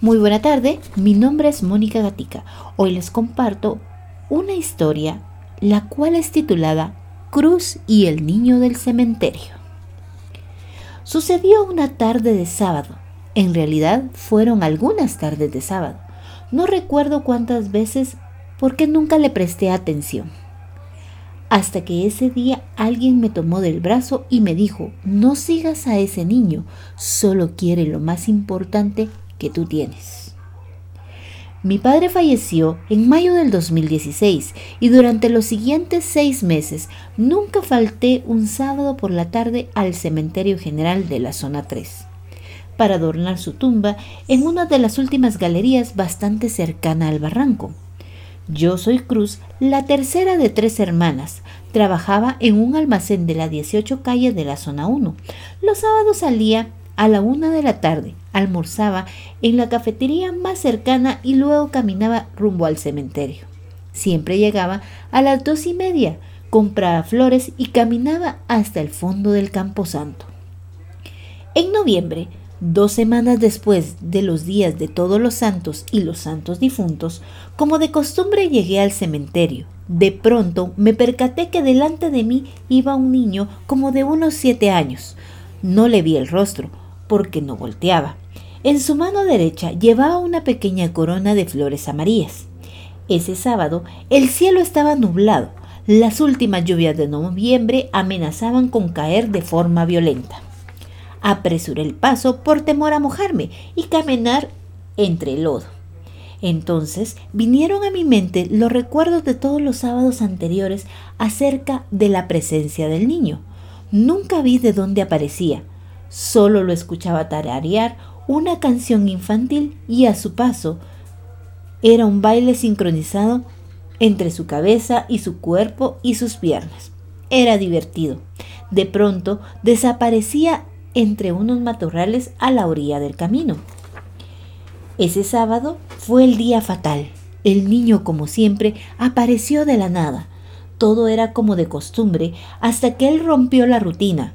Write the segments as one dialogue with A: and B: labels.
A: Muy buena tarde, mi nombre es Mónica Gatica. Hoy les comparto una historia la cual es titulada Cruz y el niño del cementerio. Sucedió una tarde de sábado. En realidad fueron algunas tardes de sábado. No recuerdo cuántas veces porque nunca le presté atención. Hasta que ese día alguien me tomó del brazo y me dijo, no sigas a ese niño, solo quiere lo más importante que tú tienes. Mi padre falleció en mayo del 2016 y durante los siguientes seis meses nunca falté un sábado por la tarde al cementerio general de la zona 3 para adornar su tumba en una de las últimas galerías bastante cercana al barranco. Yo soy Cruz, la tercera de tres hermanas. Trabajaba en un almacén de la 18 calle de la zona 1. Los sábados salía a la una de la tarde, almorzaba en la cafetería más cercana y luego caminaba rumbo al cementerio. Siempre llegaba a las dos y media, compraba flores y caminaba hasta el fondo del camposanto. En noviembre, dos semanas después de los días de todos los santos y los santos difuntos, como de costumbre llegué al cementerio. De pronto me percaté que delante de mí iba un niño como de unos siete años. No le vi el rostro, porque no volteaba. En su mano derecha llevaba una pequeña corona de flores amarillas. Ese sábado el cielo estaba nublado. Las últimas lluvias de noviembre amenazaban con caer de forma violenta. Apresuré el paso por temor a mojarme y caminar entre el lodo. Entonces vinieron a mi mente los recuerdos de todos los sábados anteriores acerca de la presencia del niño. Nunca vi de dónde aparecía, Solo lo escuchaba tararear una canción infantil y a su paso era un baile sincronizado entre su cabeza y su cuerpo y sus piernas. Era divertido. De pronto desaparecía entre unos matorrales a la orilla del camino. Ese sábado fue el día fatal. El niño, como siempre, apareció de la nada. Todo era como de costumbre hasta que él rompió la rutina.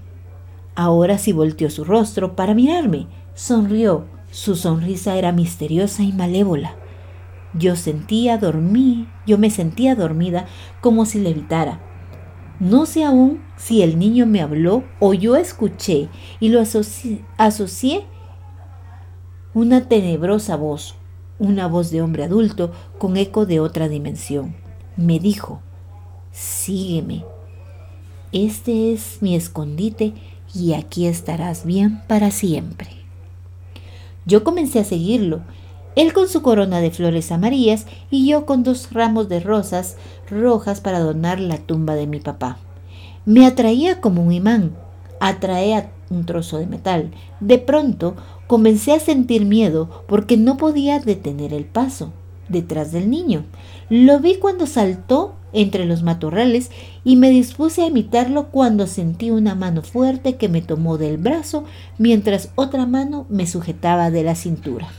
A: Ahora sí volteó su rostro para mirarme. Sonrió. Su sonrisa era misteriosa y malévola. Yo sentía dormir, yo me sentía dormida como si levitara. No sé aún si el niño me habló o yo escuché y lo asocié una tenebrosa voz, una voz de hombre adulto con eco de otra dimensión. Me dijo, sígueme. Este es mi escondite y aquí estarás bien para siempre. Yo comencé a seguirlo, él con su corona de flores amarillas y yo con dos ramos de rosas rojas para adornar la tumba de mi papá. Me atraía como un imán, atraía un trozo de metal. De pronto comencé a sentir miedo porque no podía detener el paso detrás del niño. Lo vi cuando saltó entre los matorrales y me dispuse a imitarlo cuando sentí una mano fuerte que me tomó del brazo mientras otra mano me sujetaba de la cintura.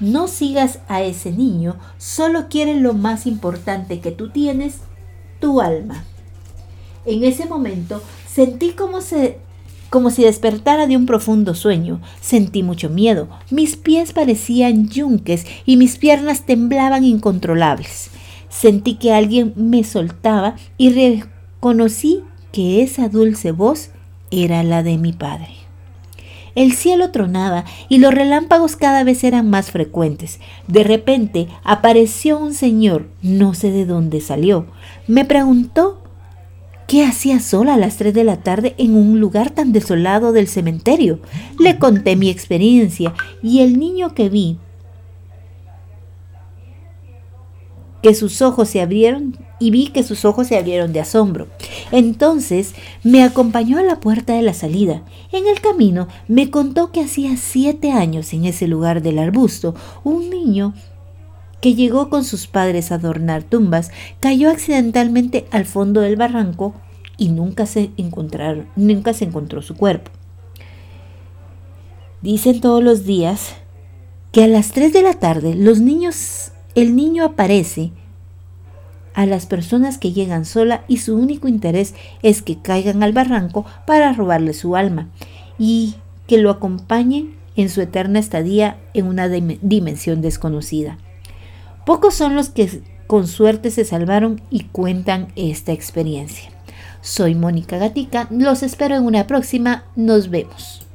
A: No sigas a ese niño, solo quiere lo más importante que tú tienes, tu alma. En ese momento sentí como se como si despertara de un profundo sueño. Sentí mucho miedo. Mis pies parecían yunques y mis piernas temblaban incontrolables. Sentí que alguien me soltaba y reconocí que esa dulce voz era la de mi padre. El cielo tronaba y los relámpagos cada vez eran más frecuentes. De repente apareció un señor, no sé de dónde salió. Me preguntó qué hacía sola a las tres de la tarde en un lugar tan desolado del cementerio. Le conté mi experiencia y el niño que vi que sus ojos se abrieron y vi que sus ojos se abrieron de asombro. Entonces me acompañó a la puerta de la salida. En el camino me contó que hacía siete años en ese lugar del arbusto un niño que llegó con sus padres a adornar tumbas cayó accidentalmente al fondo del barranco y nunca se, encontraron, nunca se encontró su cuerpo. Dicen todos los días que a las 3 de la tarde los niños el niño aparece a las personas que llegan sola y su único interés es que caigan al barranco para robarle su alma y que lo acompañen en su eterna estadía en una dimensión desconocida. Pocos son los que con suerte se salvaron y cuentan esta experiencia. Soy Mónica Gatica, los espero en una próxima, nos vemos.